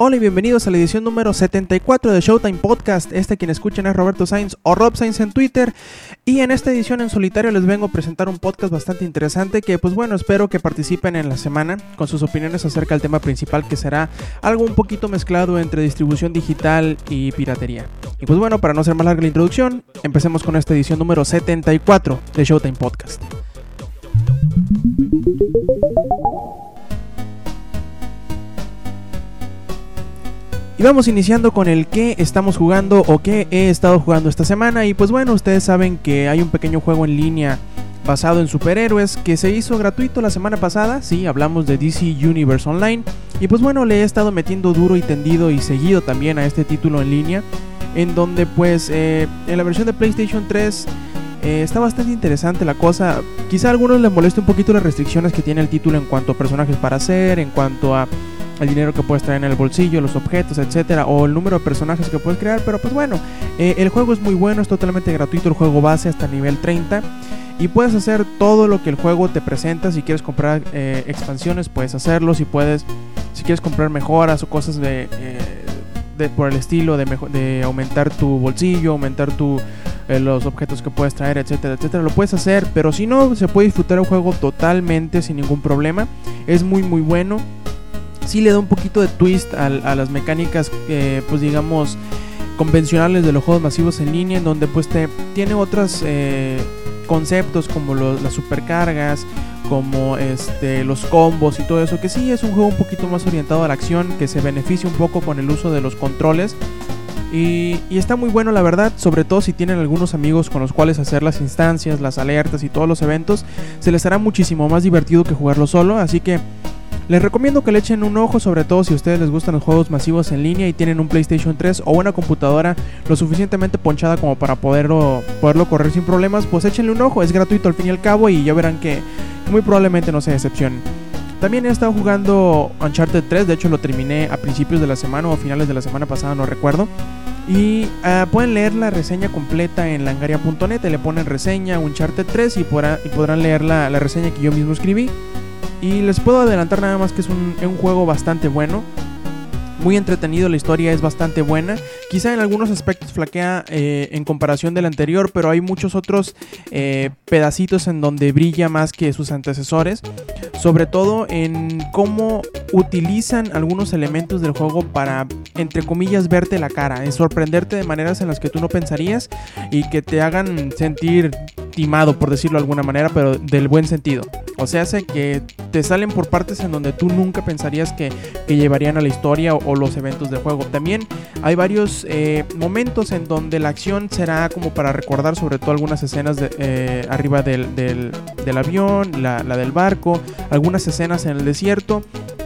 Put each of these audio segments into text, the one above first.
Hola y bienvenidos a la edición número 74 de Showtime Podcast. Este quien escuchan es Roberto Sainz o Rob Sainz en Twitter. Y en esta edición en solitario les vengo a presentar un podcast bastante interesante que pues bueno, espero que participen en la semana con sus opiniones acerca del tema principal que será algo un poquito mezclado entre distribución digital y piratería. Y pues bueno, para no ser más larga la introducción, empecemos con esta edición número 74 de Showtime Podcast. Y vamos iniciando con el que estamos jugando o que he estado jugando esta semana. Y pues bueno, ustedes saben que hay un pequeño juego en línea basado en superhéroes que se hizo gratuito la semana pasada. Sí, hablamos de DC Universe Online. Y pues bueno, le he estado metiendo duro y tendido y seguido también a este título en línea. En donde pues eh, en la versión de PlayStation 3 eh, está bastante interesante la cosa. Quizá a algunos les moleste un poquito las restricciones que tiene el título en cuanto a personajes para hacer, en cuanto a el dinero que puedes traer en el bolsillo, los objetos, etcétera, o el número de personajes que puedes crear. Pero pues bueno, eh, el juego es muy bueno, es totalmente gratuito el juego base hasta nivel 30. Y puedes hacer todo lo que el juego te presenta. Si quieres comprar eh, expansiones, puedes hacerlo. Si puedes, si quieres comprar mejoras o cosas de, eh, por el estilo de, de aumentar tu bolsillo, aumentar tu, los objetos que puedes traer, etcétera, etcétera, lo puedes hacer. Pero si no, se puede disfrutar el juego totalmente sin ningún problema. Es muy, muy bueno sí le da un poquito de twist a, las mecánicas, eh, pues digamos, convencionales de los juegos masivos en línea, en donde pues te tiene otros eh, conceptos como las supercargas, como este, los combos y todo eso, que sí es un juego un poquito más orientado a la acción, que se beneficia un poco con el uso de los controles. Y, y, está muy bueno la verdad, sobre todo si tienen algunos amigos con los cuales hacer las instancias, las alertas y todos los eventos, se les hará muchísimo más divertido que jugarlo solo, así que les recomiendo que le echen un ojo, sobre todo si a ustedes les gustan los juegos masivos en línea y tienen un PlayStation 3 o una computadora lo suficientemente ponchada como para poderlo, poderlo correr sin problemas, pues échenle un ojo, es gratuito al fin y al cabo y ya verán que muy probablemente no se decepcionen. También he estado jugando Uncharted 3, de hecho lo terminé a principios de la semana o finales de la semana pasada, no recuerdo. Y uh, pueden leer la reseña completa en langaria.net, le ponen reseña Uncharted 3 y, y podrán leer la reseña que yo mismo escribí. Y les puedo adelantar nada más que es un, juego bastante bueno muy entretenido, la historia es bastante buena. Quizá en algunos aspectos flaquea eh, en comparación del anterior, pero hay muchos otros eh, pedacitos en donde brilla más que sus antecesores. Sobre todo en cómo utilizan algunos elementos del juego para, entre comillas, verte la cara, en sorprenderte de maneras en las que tú no pensarías y que te hagan sentir por decirlo de alguna manera, pero del buen sentido. O sea, hace que te salen por partes en donde tú nunca pensarías que, que llevarían a la historia o, los eventos del juego. También hay varios eh, momentos en donde la acción será como para recordar sobre todo algunas escenas de, eh, arriba del, del, avión, la, la del barco, algunas escenas en el desierto.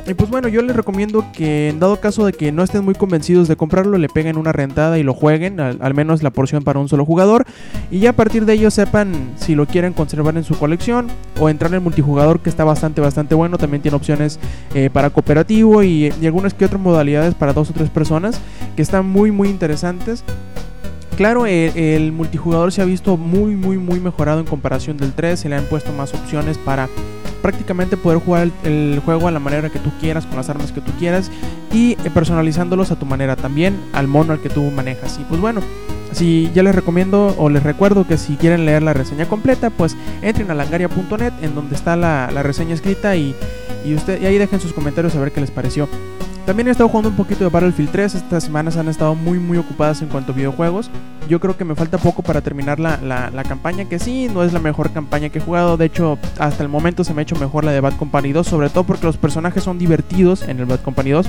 Y pues bueno, yo les recomiendo que en dado caso de que no estén muy convencidos de comprarlo, le peguen una rentada y lo jueguen, al, menos la porción para un solo jugador. Y ya a partir de ello sepan si lo quieren conservar en su colección o entrar en multijugador que está bastante, bastante bueno. También tiene opciones eh, para cooperativo y, algunas que otras modalidades para dos o tres personas que están muy, muy interesantes. Claro, el, multijugador se ha visto muy, muy, muy mejorado en comparación del 3. Se le han puesto más opciones para prácticamente poder jugar el, juego a la manera que tú quieras, con las armas que tú quieras y eh, personalizándolos a tu manera también, al mono al que tú manejas. Y pues bueno, si ya les recomiendo o les recuerdo que si quieren leer la reseña completa, pues entren a langaria.net en donde está la, reseña escrita y, usted, y ahí dejen sus comentarios a ver qué les pareció. También he estado jugando un poquito de Battlefield 3. Estas semanas han estado muy muy ocupadas en cuanto a videojuegos. Yo creo que me falta poco para terminar la, la, campaña, que sí, no es la mejor campaña que he jugado. De hecho, hasta el momento se me ha hecho mejor la de Bad Company 2, sobre todo porque los personajes son divertidos en el Bad Company 2.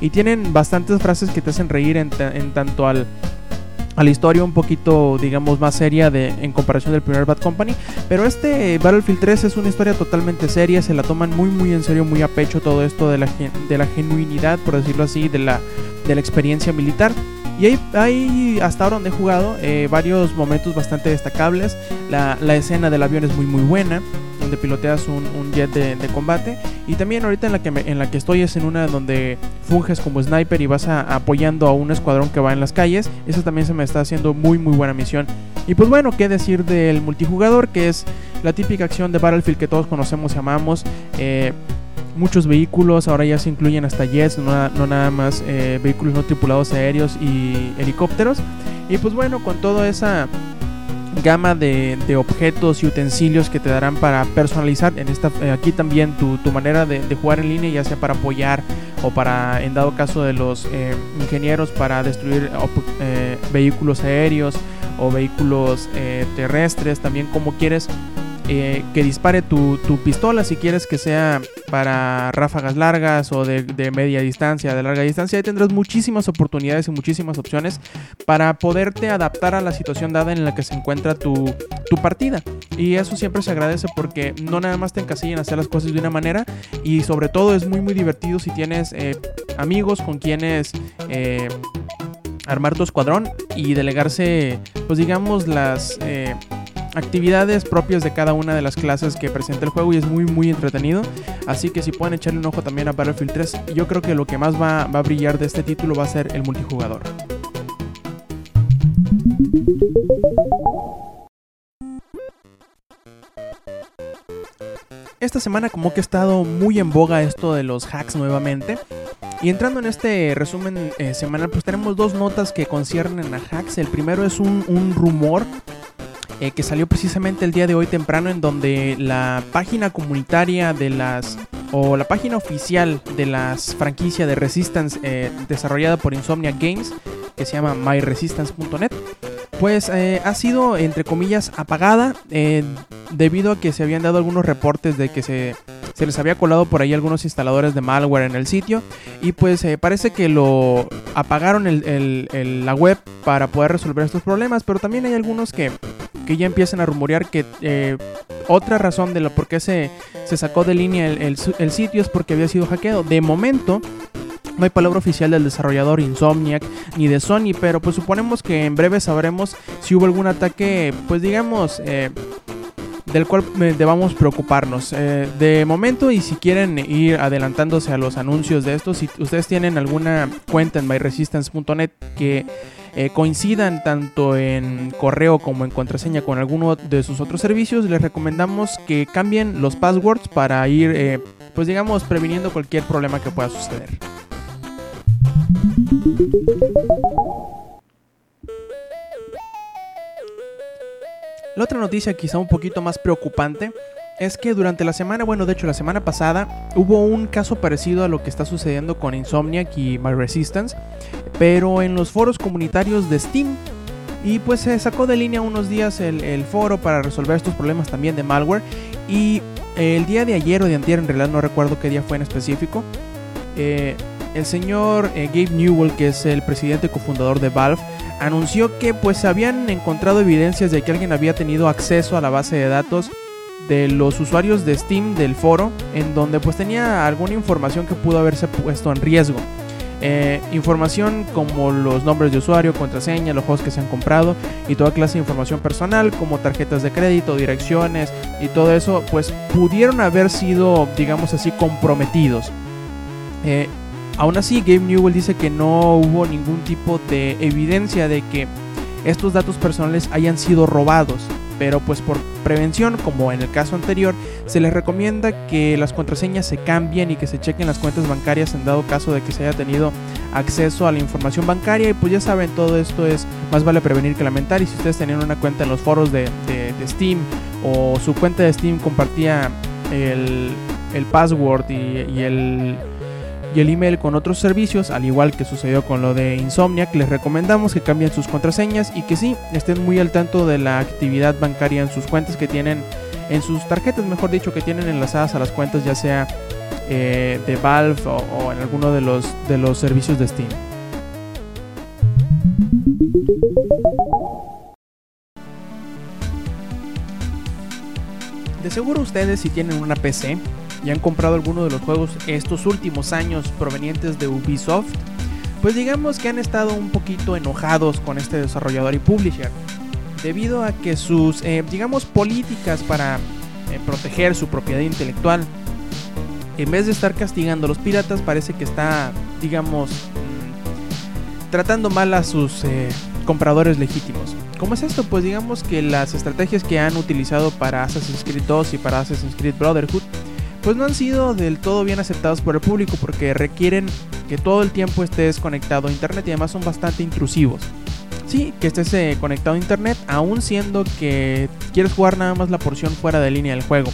Y tienen bastantes frases que te hacen reír en tanto al, a la historia un poquito, digamos, más seria de, en comparación del primer Bad Company. Pero este Battlefield 3 es una historia totalmente seria, se la toman muy, muy en serio, muy a pecho todo esto de la, de la genuinidad, por decirlo así, de la, de la experiencia militar. Y hay, hay, hasta ahora donde he jugado eh, varios momentos bastante destacables. La, la, escena del avión es muy muy buena. Donde piloteas un, un jet de, de, combate. Y también ahorita en la, que me, en la que estoy es en una donde funges como sniper y vas a, apoyando a un escuadrón que va en las calles. Esa también se me está haciendo muy muy buena misión. Y pues bueno, qué decir del multijugador, que es la típica acción de Battlefield que todos conocemos y amamos. Eh, muchos vehículos, ahora ya se incluyen hasta jets, no, no nada más eh, vehículos no tripulados aéreos y helicópteros. Y pues bueno, con toda esa gama de, de, objetos y utensilios que te darán para personalizar en esta eh, aquí también tu, tu manera de, jugar en línea ya sea para apoyar o para en dado caso de los eh, ingenieros para destruir eh, vehículos aéreos o vehículos terrestres también como quieres eh, que dispare tu, tu, pistola si quieres que sea para ráfagas largas o de, de, media distancia, de larga distancia. Ahí tendrás muchísimas oportunidades y muchísimas opciones para poderte adaptar a la situación dada en la que se encuentra tu, tu partida. Y eso siempre se agradece porque no nada más te encasillan hacer las cosas de una manera y sobre todo es muy muy divertido si tienes eh, amigos con quienes... Eh, armar tu escuadrón y delegarse, pues digamos, las actividades propias de cada una de las clases que presenta el juego y es muy muy entretenido. Así que si pueden echarle un ojo también a Battlefield 3, yo creo que lo que más va, va a brillar de este título va a ser el multijugador. Esta semana como que ha estado muy en boga esto de los hacks nuevamente. Y entrando en este resumen eh, semanal, pues tenemos dos notas que conciernen a hacks. El primero es un, un rumor eh, que salió precisamente el día de hoy temprano en donde la página comunitaria de las o la página oficial de las franquicias de Resistance eh, desarrollada por Insomnia Games que se llama myresistance.net pues eh, ha sido entre comillas apagada debido a que se habían dado algunos reportes de que se, se, les había colado por ahí algunos instaladores de malware en el sitio y pues parece que lo apagaron la web para poder resolver estos problemas pero también hay algunos que, que ya empiezan a rumorear que eh, otra razón de lo por qué se, se sacó de línea el, el sitio es porque había sido hackeado de momento no hay palabra oficial del desarrollador Insomniac ni de Sony, pero pues suponemos que en breve sabremos si hubo algún ataque, pues digamos, eh, del cual debamos preocuparnos. Eh, de momento, y si quieren ir adelantándose a los anuncios de esto, si ustedes tienen alguna cuenta en myresistance.net que eh, coincidan tanto en correo como en contraseña con alguno de sus otros servicios, les recomendamos que cambien los passwords para ir, eh, pues digamos, previniendo cualquier problema que pueda suceder. La otra noticia quizá un poquito más preocupante es que durante la semana, bueno, de hecho la semana pasada, hubo un caso parecido a lo que está sucediendo con Insomniac y My Resistance, pero en los foros comunitarios de Steam. Y pues se sacó de línea unos días el, foro para resolver estos problemas también de malware. Y el día de ayer o de antier, en realidad no recuerdo qué día fue en específico, eh, el señor eh, Gabe Newell, que es el presidente y cofundador de Valve, anunció que pues habían encontrado evidencias de que alguien había tenido acceso a la base de datos de los usuarios de Steam del foro, en donde pues tenía alguna información que pudo haberse puesto en riesgo. Eh, información como los nombres de usuario, contraseña, los juegos que se han comprado y toda clase de información personal como tarjetas de crédito, direcciones y todo eso, pues pudieron haber sido, digamos así, comprometidos. Eh, Aún así, Gabe Newell dice que no hubo ningún tipo de evidencia de que estos datos personales hayan sido robados, pero pues por prevención, como en el caso anterior, se les recomienda que las contraseñas se cambien y que se chequen las cuentas bancarias en dado caso de que se haya tenido acceso a la información bancaria. Y pues ya saben, todo esto es más vale prevenir que lamentar. Y si ustedes tenían una cuenta en los foros de, de, Steam o su cuenta de Steam compartía el, el password y el y el email con otros servicios, al igual que sucedió con lo de Insomniac, les recomendamos que cambien sus contraseñas y que sí, estén muy al tanto de la actividad bancaria en sus cuentas que tienen, en sus tarjetas, mejor dicho, que tienen enlazadas a las cuentas, ya sea eh, de Valve o, o, en alguno de los, de los servicios de Steam. De seguro ustedes si tienen una PC y han comprado alguno de los juegos estos últimos años provenientes de Ubisoft, pues digamos que han estado un poquito enojados con este desarrollador y publisher, debido a que sus, eh, digamos, políticas para eh, proteger su propiedad intelectual, en vez de estar castigando a los piratas, parece que está, digamos, mm, tratando mal a sus eh, compradores legítimos. ¿Cómo es esto? Pues digamos que las estrategias que han utilizado para Assassin's Creed 2 y para Assassin's Creed Brotherhood pues no han sido del todo bien aceptados por el público porque requieren que todo el tiempo estés conectado a internet y además son bastante intrusivos. Sí, que estés eh, conectado a internet aún siendo que quieres jugar nada más la porción fuera de línea del juego.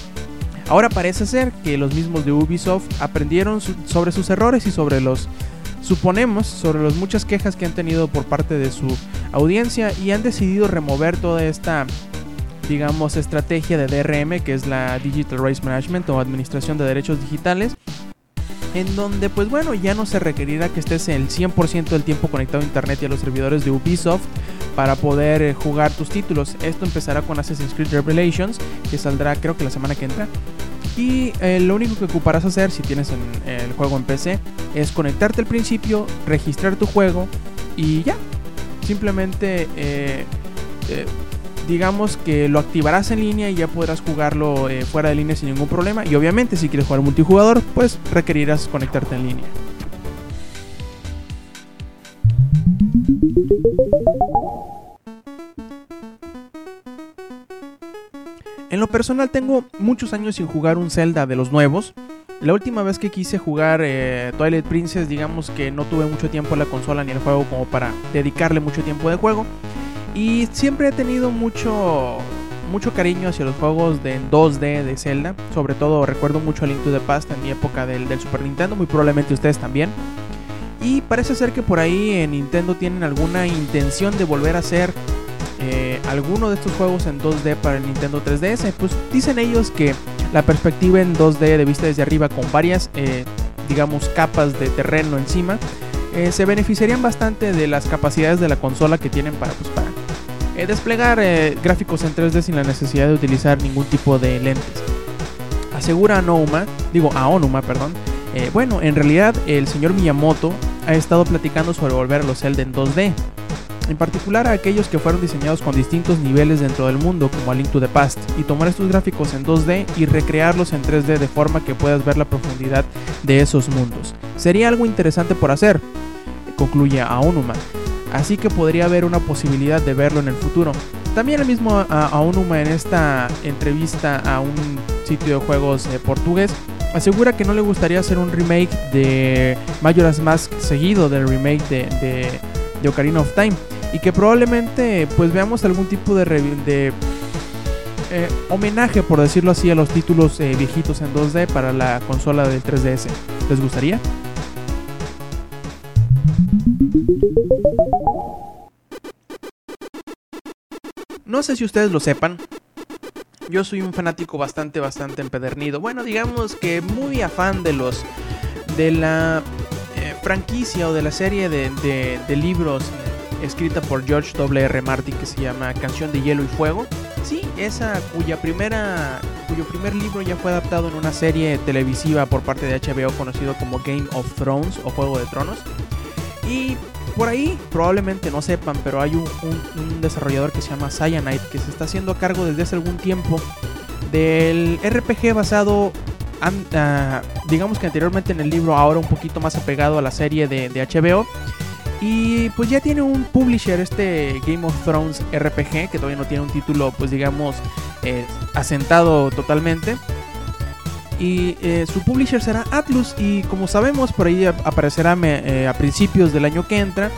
Ahora parece ser que los mismos de Ubisoft aprendieron sobre sus errores y sobre los, suponemos, sobre las muchas quejas que han tenido por parte de su audiencia y han decidido remover toda esta digamos, estrategia de DRM, que es la Digital Rights Management o Administración de Derechos Digitales, en donde, pues bueno, ya no se requerirá que estés el 100% del tiempo conectado a Internet y a los servidores de Ubisoft para poder eh, jugar tus títulos. Esto empezará con Assassin's Creed Revelations, que saldrá creo que la semana que entra. Y eh, lo único que ocuparás hacer si tienes el juego en PC es conectarte al principio, registrar tu juego y ya. Simplemente eh, digamos que lo activarás en línea y ya podrás jugarlo eh, fuera de línea sin ningún problema. Y obviamente si quieres jugar multijugador, pues requerirás conectarte en línea. En lo personal tengo muchos años sin jugar un Zelda de los nuevos. La última vez que quise jugar eh, Twilight Princess, digamos que no tuve mucho tiempo en la consola ni el juego como para dedicarle mucho tiempo de juego. Y siempre he tenido mucho, mucho cariño hacia los juegos de 2D de Zelda. Sobre todo recuerdo mucho a Link to the Past en mi época del, Super Nintendo, muy probablemente ustedes también. Y parece ser que por ahí en Nintendo tienen alguna intención de volver a hacer eh, alguno de estos juegos en 2D para el Nintendo 3DS. Pues dicen ellos que la perspectiva en 2D de vista desde arriba con varias, eh, digamos, capas de terreno encima, eh, se beneficiarían bastante de las capacidades de la consola que tienen para, pues, para eh, desplegar eh, gráficos en 3D sin la necesidad de utilizar ningún tipo de lentes. Asegura Aonuma, digo Aonuma, perdón. Eh, bueno, en realidad el señor Miyamoto ha estado platicando sobre volver a los Zelda en 2D. En particular a aquellos que fueron diseñados con distintos niveles dentro del mundo, como a Link to the Past, y tomar estos gráficos en 2D y recrearlos en 3D de forma que puedas ver la profundidad de esos mundos. Sería algo interesante por hacer, concluye Aonuma así que podría haber una posibilidad de verlo en el futuro. También el mismo Aonuma en esta entrevista a un sitio de juegos eh, portugués asegura que no le gustaría hacer un remake de Majora's Mask seguido del remake de, de, Ocarina of Time y que probablemente pues veamos algún tipo de, de eh, homenaje por decirlo así a los títulos eh, viejitos en 2D para la consola del 3DS. ¿Les gustaría? No sé si ustedes lo sepan. Yo soy un fanático bastante, bastante empedernido. Bueno, digamos que muy afán de los. de la eh, franquicia o de la serie de, libros escrita por George W. R. Martin que se llama Canción de Hielo y Fuego. Sí, esa cuya primera. cuyo primer libro ya fue adaptado en una serie televisiva por parte de HBO conocido como Game of Thrones o Juego de Tronos. Y por ahí probablemente no sepan, pero hay un, desarrollador que se llama Cyanide que se está haciendo a cargo desde hace algún tiempo del RPG basado, ah, digamos que anteriormente en el libro, ahora un poquito más apegado a la serie de, HBO. Y pues ya tiene un publisher, este Game of Thrones RPG, que todavía no tiene un título, pues digamos, eh, asentado totalmente y eh, su publisher será Atlus y como sabemos por ahí aparecerá eh, a principios del año que entra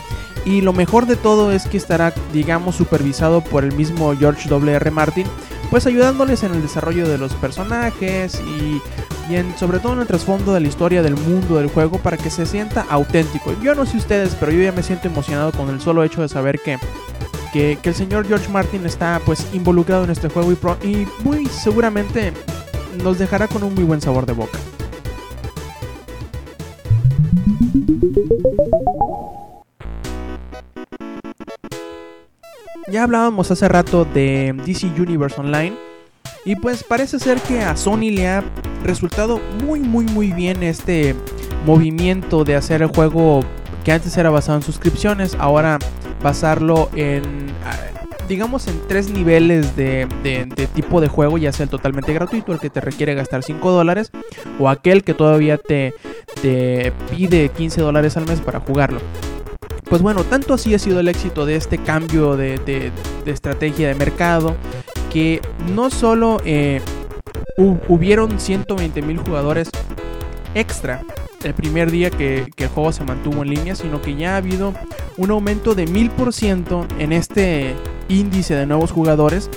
y lo mejor de todo es que estará digamos supervisado por el mismo George W. R. Martin pues ayudándoles en el desarrollo de los personajes y, sobre todo en el trasfondo de la historia del mundo del juego para que se sienta auténtico. Yo no sé ustedes, pero yo ya me siento emocionado con el solo hecho de saber que, que, el señor George Martin está pues involucrado en este juego y, y muy seguramente nos dejará con un muy buen sabor de boca. Ya hablábamos hace rato de DC Universe Online y pues parece ser que a Sony le ha resultado muy muy muy bien este movimiento de hacer el juego que antes era basado en suscripciones, ahora basarlo en digamos, en tres niveles de, de- tipo de juego, ya sea el totalmente gratuito, el que te requiere gastar 5 dólares, o aquel que todavía te, pide 15 dólares al mes para jugarlo. Pues bueno, tanto así ha sido el éxito de este cambio de, de- estrategia de mercado, que no solo eh, hu- hubieron 120 mil jugadores extra el primer día que, que el juego se mantuvo en línea, sino que ya ha habido un aumento de 1000% en este índice de nuevos jugadores.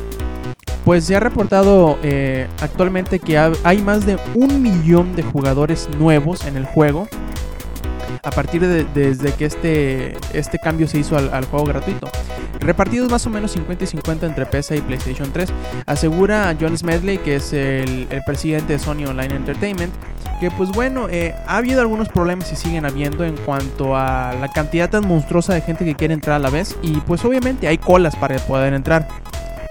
Pues se ha reportado eh, actualmente que ha- hay más de un millón de jugadores nuevos en el juego a partir de desde que este, este cambio se hizo al, juego gratuito. Repartidos más o menos 50 y 50 entre PC y PlayStation 3, asegura John Smedley, que es el presidente de Sony Online Entertainment, pues bueno, eh, ha habido algunos problemas y siguen habiendo en cuanto a la cantidad tan monstruosa de gente que quiere entrar a la vez y pues obviamente hay colas para poder entrar.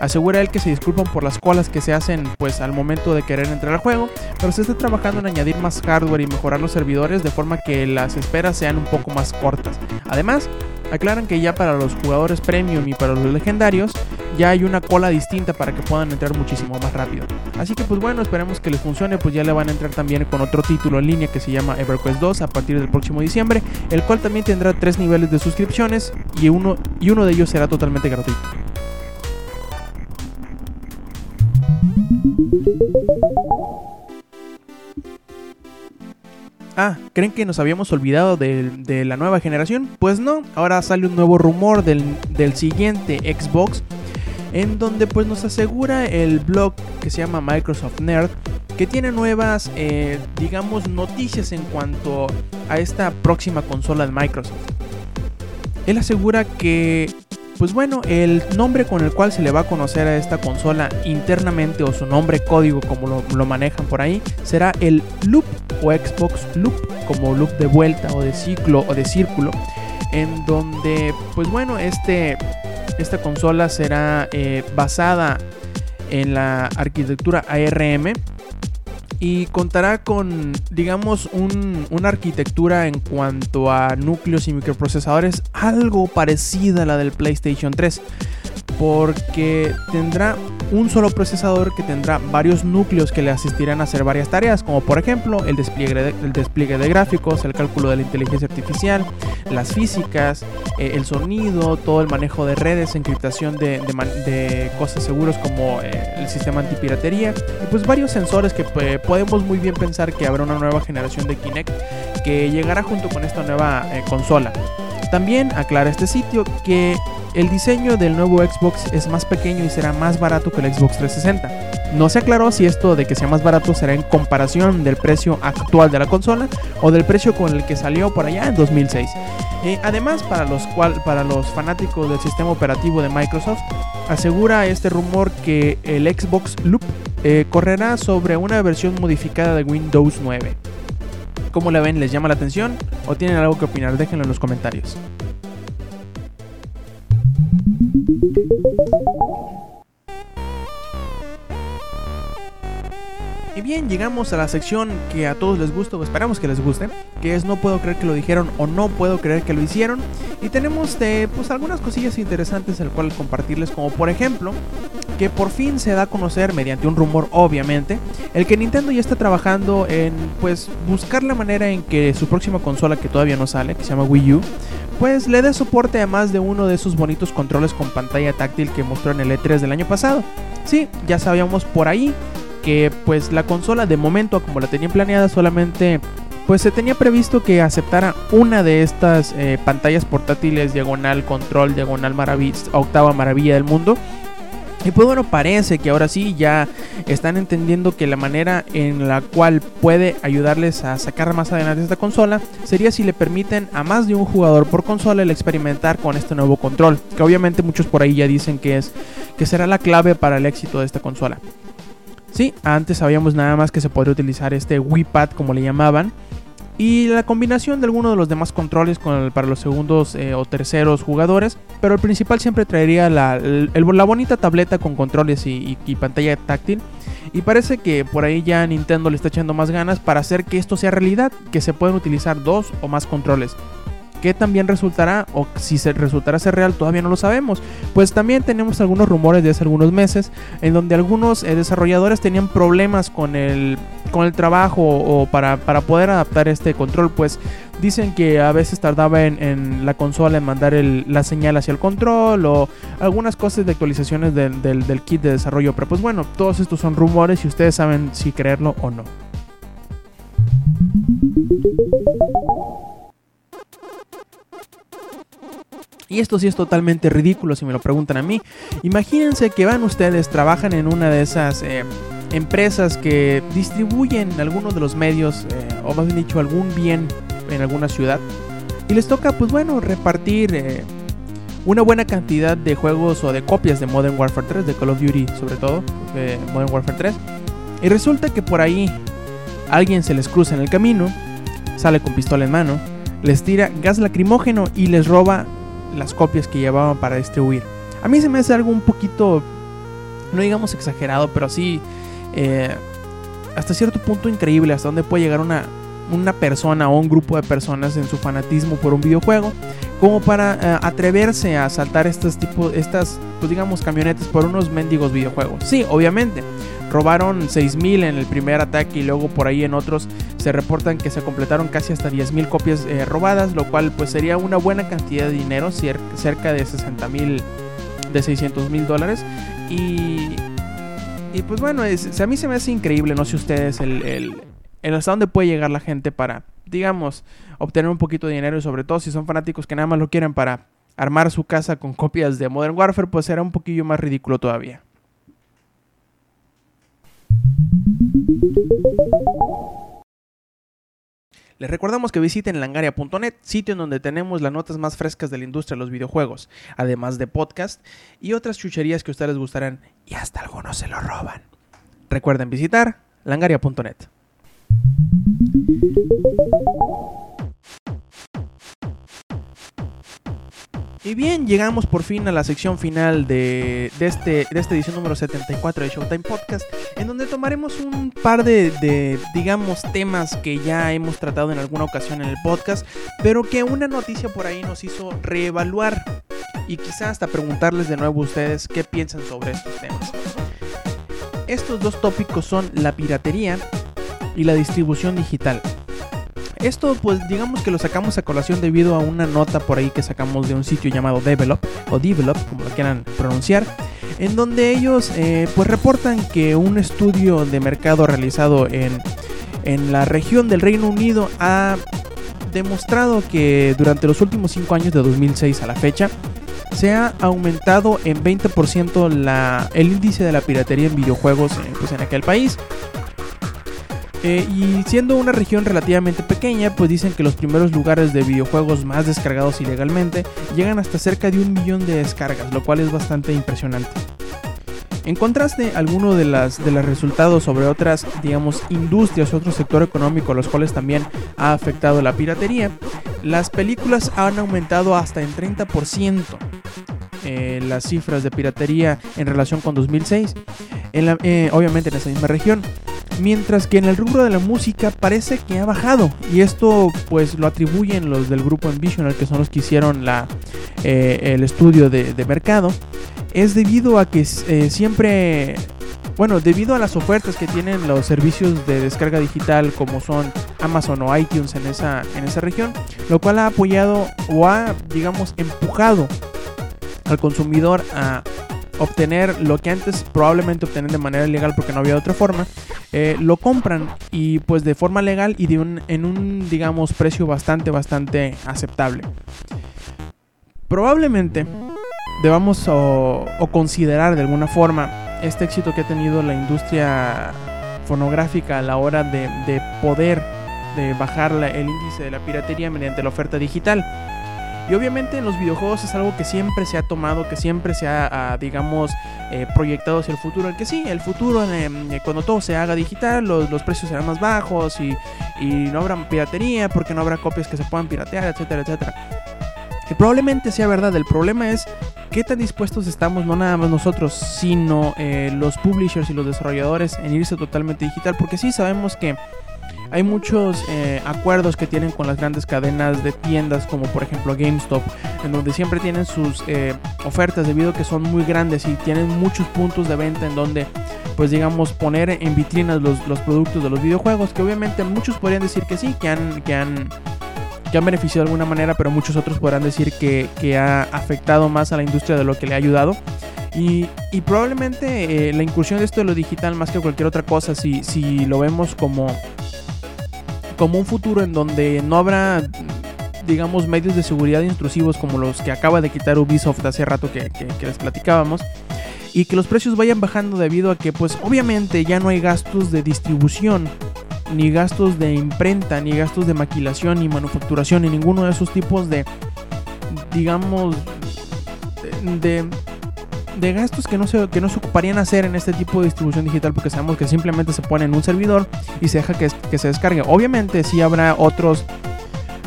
Asegura él que se disculpan por las colas que se hacen pues al momento de querer entrar al juego, pero se está trabajando en añadir más hardware y mejorar los servidores de forma que las esperas sean un poco más cortas. Además, aclaran que ya para los jugadores premium y para los legendarios ya hay una cola distinta para que puedan entrar muchísimo más rápido. Así que pues bueno, esperemos que les funcione, pues ya le van a entrar también con otro título en línea que se llama EverQuest 2 a partir del próximo diciembre, el cual también tendrá tres niveles de suscripciones y uno, y uno de ellos será totalmente gratuito. Ah, ¿creen que nos habíamos olvidado de, la nueva generación? Pues no, ahora sale un nuevo rumor del, del siguiente Xbox en donde pues nos asegura el blog que se llama Microsoft Nerd que tiene nuevas, eh, digamos, noticias en cuanto a esta próxima consola de Microsoft. Él asegura que, pues bueno, el nombre con el cual se le va a conocer a esta consola internamente o su nombre código como lo, lo manejan por ahí será el Loop o Xbox Loop como loop de vuelta o de ciclo o de círculo en donde pues bueno este esta consola será eh, basada en la arquitectura ARM y contará con, digamos, un- una arquitectura en cuanto a núcleos y microprocesadores algo parecida a la del PlayStation 3, porque tendrá un solo procesador que tendrá varios núcleos que le asistirán a hacer varias tareas, como por ejemplo el despliegue de, el despliegue de gráficos, el cálculo de la inteligencia artificial, las físicas, eh, el sonido, todo el manejo de redes, encriptación de, de cosas seguros como eh, el sistema antipiratería y pues varios sensores que eh, podemos muy bien pensar que habrá una nueva generación de Kinect que llegará junto con esta nueva consola. También aclara este sitio que el diseño del nuevo Xbox es más pequeño y será más barato que el Xbox 360. No se aclaró si esto de que sea más barato será en comparación del precio actual de la consola o del precio con el que salió por allá en 2006. Eh, además, para los, cual, para los fanáticos del sistema operativo de Microsoft, asegura este rumor que el Xbox Loop eh, correrá sobre una versión modificada de Windows 9. ¿Cómo la ven? ¿Les llama la atención? ¿O tienen algo que opinar? Déjenlo en los comentarios. Bien, llegamos a la sección que a todos les gusta o esperamos que les guste, que es no puedo creer que lo dijeron o no puedo creer que lo hicieron. Y tenemos pues algunas cosillas interesantes el cual compartirles, como por ejemplo, que por fin se da a conocer mediante un rumor obviamente, el que Nintendo ya está trabajando en pues buscar la manera en que su próxima consola que todavía no sale, que se llama Wii U, pues le dé soporte a más de uno de esos bonitos controles con pantalla táctil que mostró en el E3 del año pasado. Sí, ya sabíamos por ahí pues la consola de momento como la tenían planeada solamente pues se tenía previsto que aceptara una de estas eh, pantallas portátiles diagonal control diagonal maravilla octava maravilla del mundo y pues bueno, parece que ahora sí ya están entendiendo que la manera en la cual puede ayudarles a sacar más adelante esta consola sería si le permiten a más de un jugador por consola el experimentar con este nuevo control, que obviamente muchos por ahí ya dicen que es que será la clave para el éxito de esta consola. Sí, antes sabíamos nada más que se podría utilizar este Wii Pad como le llamaban y la combinación de alguno de los demás controles para los segundos eh, o terceros jugadores, pero el principal siempre traería la, la bonita tableta con controles y- y pantalla táctil. Y parece que por ahí ya Nintendo le está echando más ganas para hacer que esto sea realidad, que se pueden utilizar dos o más controles. Qué también resultará o si se resultará ser real todavía no lo sabemos. Pues también tenemos algunos rumores de hace algunos meses en donde algunos eh, desarrolladores tenían problemas con el, con el trabajo o para, para poder adaptar este control. Pues dicen que a veces tardaba en, la consola en mandar la señal hacia el control o algunas cosas de actualizaciones del, del kit de desarrollo. Pero pues bueno, todos estos son rumores y ustedes saben si creerlo o no. Y esto sí es totalmente ridículo si me lo preguntan a mí. Imagínense que van ustedes, trabajan en una de esas eh, empresas que distribuyen algunos de los medios, eh, o más bien dicho, algún bien en alguna ciudad. Y les toca, pues bueno, repartir eh, una buena cantidad de juegos o de copias de Modern Warfare 3, de Call of Duty sobre todo, de Modern Warfare 3. Y resulta que por ahí alguien se les cruza en el camino, sale con pistola en mano, les tira gas lacrimógeno y les roba las copias que llevaban para distribuir. A mí se me hace algo un poquito, no digamos exagerado, pero sí eh, hasta cierto punto increíble hasta dónde puede llegar una, una persona o un grupo de personas en su fanatismo por un videojuego como para eh, atreverse a saltar estos tipos, estas, pues digamos, camionetas por unos mendigos videojuegos. Sí, obviamente robaron 6.000 en el primer ataque y luego por ahí en otros se reportan que se completaron casi hasta 10.000 copias eh, robadas, lo cual pues sería una buena cantidad de dinero, cerca de 60.000, de 600.000 dólares. Y, y pues bueno, a mí se me hace increíble, no sé ustedes, el, el hasta dónde puede llegar la gente para, digamos, obtener un poquito de dinero y sobre todo si son fanáticos que nada más lo quieren para armar su casa con copias de Modern Warfare, pues será un poquillo más ridículo todavía. Les recordamos que visiten langaria.net, sitio en donde tenemos las notas más frescas de la industria de los videojuegos, además de podcast y otras chucherías que a ustedes les gustarán y hasta algunos se lo roban. Recuerden visitar langaria.net. Y bien, llegamos por fin a la sección final de, este, de esta edición número 74 de Showtime Podcast, en donde tomaremos un par de, digamos, temas que ya hemos tratado en alguna ocasión en el podcast, pero que una noticia por ahí nos hizo reevaluar y quizá hasta preguntarles de nuevo a ustedes qué piensan sobre estos temas. Estos dos tópicos son la piratería y la distribución digital. Esto pues digamos que lo sacamos a colación debido a una nota por ahí que sacamos de un sitio llamado Develop o Develop, como lo quieran pronunciar, en donde ellos eh, pues reportan que un estudio de mercado realizado en, en la región del Reino Unido ha demostrado que durante los últimos 5 años de 2006 a la fecha se ha aumentado en 20% la, el índice de la piratería en videojuegos eh, pues en aquel país. Eh, y siendo una región relativamente pequeña, pues dicen que los primeros lugares de videojuegos más descargados ilegalmente llegan hasta cerca de un millón de descargas, lo cual es bastante impresionante. En contraste, algunos de de los resultados sobre otras, digamos, industrias, otro sector económico, los cuales también ha afectado la piratería, las películas han aumentado hasta en 30% eh, las cifras de piratería en relación con 2006, eh, obviamente en esa misma región mientras que en el rubro de la música parece que ha bajado. Y esto pues lo atribuyen los del grupo Envisional que son los que hicieron la, eh, el estudio de, mercado. Es debido a que eh, siempre bueno debido a las ofertas que tienen los servicios de descarga digital como son Amazon o iTunes en esa, en esa región lo cual ha apoyado o ha digamos empujado al consumidor a obtener lo que antes probablemente obtenían de manera ilegal porque no había otra forma, eh, lo compran y pues de forma legal y de un, en un digamos precio bastante bastante aceptable. Probablemente debamos o, considerar de alguna forma este éxito que ha tenido la industria fonográfica a la hora de, de poder de bajar el índice de la piratería mediante la oferta digital. Y obviamente en los videojuegos es algo que siempre se ha tomado, que siempre se ha, ah, digamos, eh, proyectado hacia el futuro. El que sí, el futuro, em, eh, cuando todo se haga digital, los, los precios serán más bajos y, y, no habrá piratería porque no habrá copias que se puedan piratear, etcétera, etcétera. Que probablemente sea verdad, el problema es qué tan dispuestos estamos, no nada más nosotros, sino eh, los publishers y los desarrolladores en irse totalmente digital. Porque sí sabemos que hay muchos eh, acuerdos que tienen con las grandes cadenas de tiendas como por ejemplo GameStop, en donde siempre tienen sus eh, ofertas debido a que son muy grandes y tienen muchos puntos de venta en donde pues digamos poner en vitrinas los, los productos de los videojuegos, que obviamente muchos podrían decir que sí, que han... Que han que han beneficiado de alguna manera, pero muchos otros podrán decir que, que ha afectado más a la industria de lo que le ha ayudado. Y, y probablemente eh, la incursión de esto de lo digital, más que cualquier otra cosa, si, si lo vemos como, como un futuro en donde no habrá, digamos, medios de seguridad intrusivos como los que acaba de quitar Ubisoft hace rato que, que, les platicábamos, y que los precios vayan bajando debido a que, pues, obviamente ya no hay gastos de distribución ni gastos de imprenta, ni gastos de maquilación, ni manufacturación, ni ninguno de esos tipos de, digamos, de gastos que no, se, que no ocuparían hacer en este tipo de distribución digital porque sabemos que simplemente se pone en un servidor y se deja que, que se descargue. Obviamente sí habrá otros,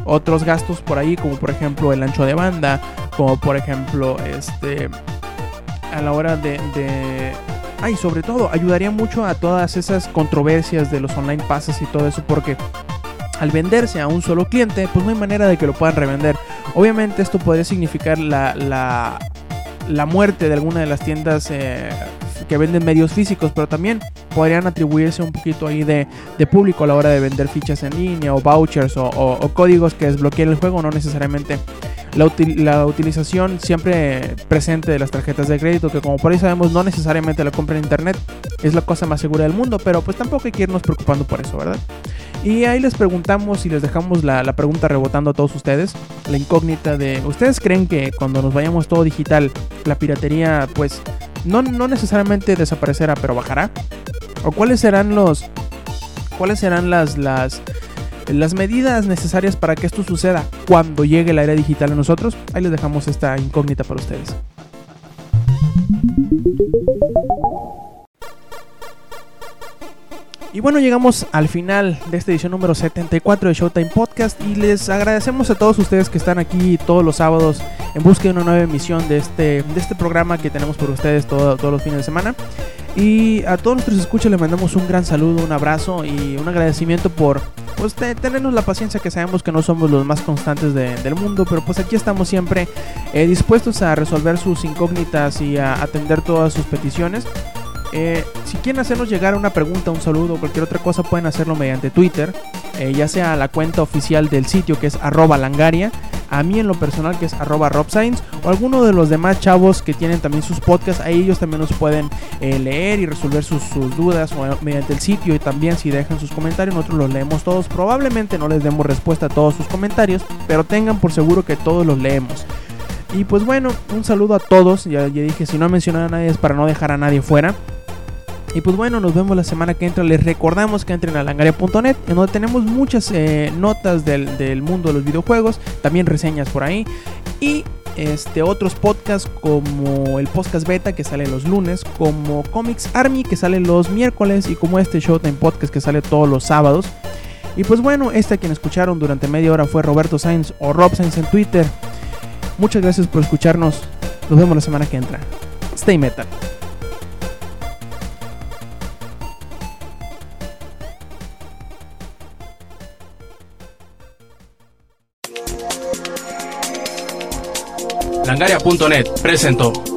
otros gastos por ahí, como por ejemplo el ancho de banda, como por ejemplo este a la hora de, de Ay, sobre todo, ayudaría mucho a todas esas controversias de los online passes y todo eso, porque al venderse a un solo cliente, pues no hay manera de que lo puedan revender. Obviamente esto podría significar la, la, la muerte de alguna de las tiendas eh, que venden medios físicos, pero también podrían atribuirse un poquito ahí de, de público a la hora de vender fichas en línea o vouchers o, códigos que desbloqueen el juego, no necesariamente la, la, utilización siempre presente de las tarjetas de crédito, que como por ahí sabemos no necesariamente la compra en internet es la cosa más segura del mundo, pero pues tampoco hay que irnos preocupando por eso, ¿verdad? Y ahí les preguntamos y les dejamos la, la, pregunta rebotando a todos ustedes, la incógnita de, ¿ustedes creen que cuando nos vayamos todo digital, la piratería pues no, no necesariamente desaparecerá, pero bajará? ¿O cuáles serán los... cuáles serán las... las las medidas necesarias para que esto suceda cuando llegue la era digital a nosotros, ahí les dejamos esta incógnita para ustedes. Y bueno, llegamos al final de esta edición número 74 de Showtime Podcast y les agradecemos a todos ustedes que están aquí todos los sábados en busca de una nueva emisión de este, de este programa que tenemos por ustedes todo, todos los fines de semana. Y a todos nuestros escuchas les mandamos un gran saludo, un abrazo y un agradecimiento por pues, tenernos la paciencia que sabemos que no somos los más constantes de, del mundo, pero pues aquí estamos siempre eh, dispuestos a resolver sus incógnitas y a atender todas sus peticiones. Eh, si quieren hacernos llegar una pregunta, un saludo o cualquier otra cosa, pueden hacerlo mediante Twitter, eh, ya sea la cuenta oficial del sitio que es arroba langaria, a mí en lo personal que es arroba o alguno de los demás chavos que tienen también sus podcasts, ahí ellos también nos pueden eh, leer y resolver sus, dudas mediante el sitio y también si dejan sus comentarios, nosotros los leemos todos. Probablemente no les demos respuesta a todos sus comentarios, pero tengan por seguro que todos los leemos. Y pues bueno, un saludo a todos, ya, dije, si no mencionar a nadie es para no dejar a nadie fuera. Y pues bueno, nos vemos la semana que entra. Les recordamos que entren a langaria.net, en donde tenemos muchas eh, notas del, del, mundo de los videojuegos, también reseñas por ahí. Y este, otros podcasts como el podcast beta que sale los lunes, como Comics Army que sale los miércoles y como este Showtime Podcast que sale todos los sábados. Y pues bueno, este a quien escucharon durante media hora fue Roberto Sainz o Rob Sainz en Twitter. Muchas gracias por escucharnos. Nos vemos la semana que entra. Stay metal. Langaria.net presentó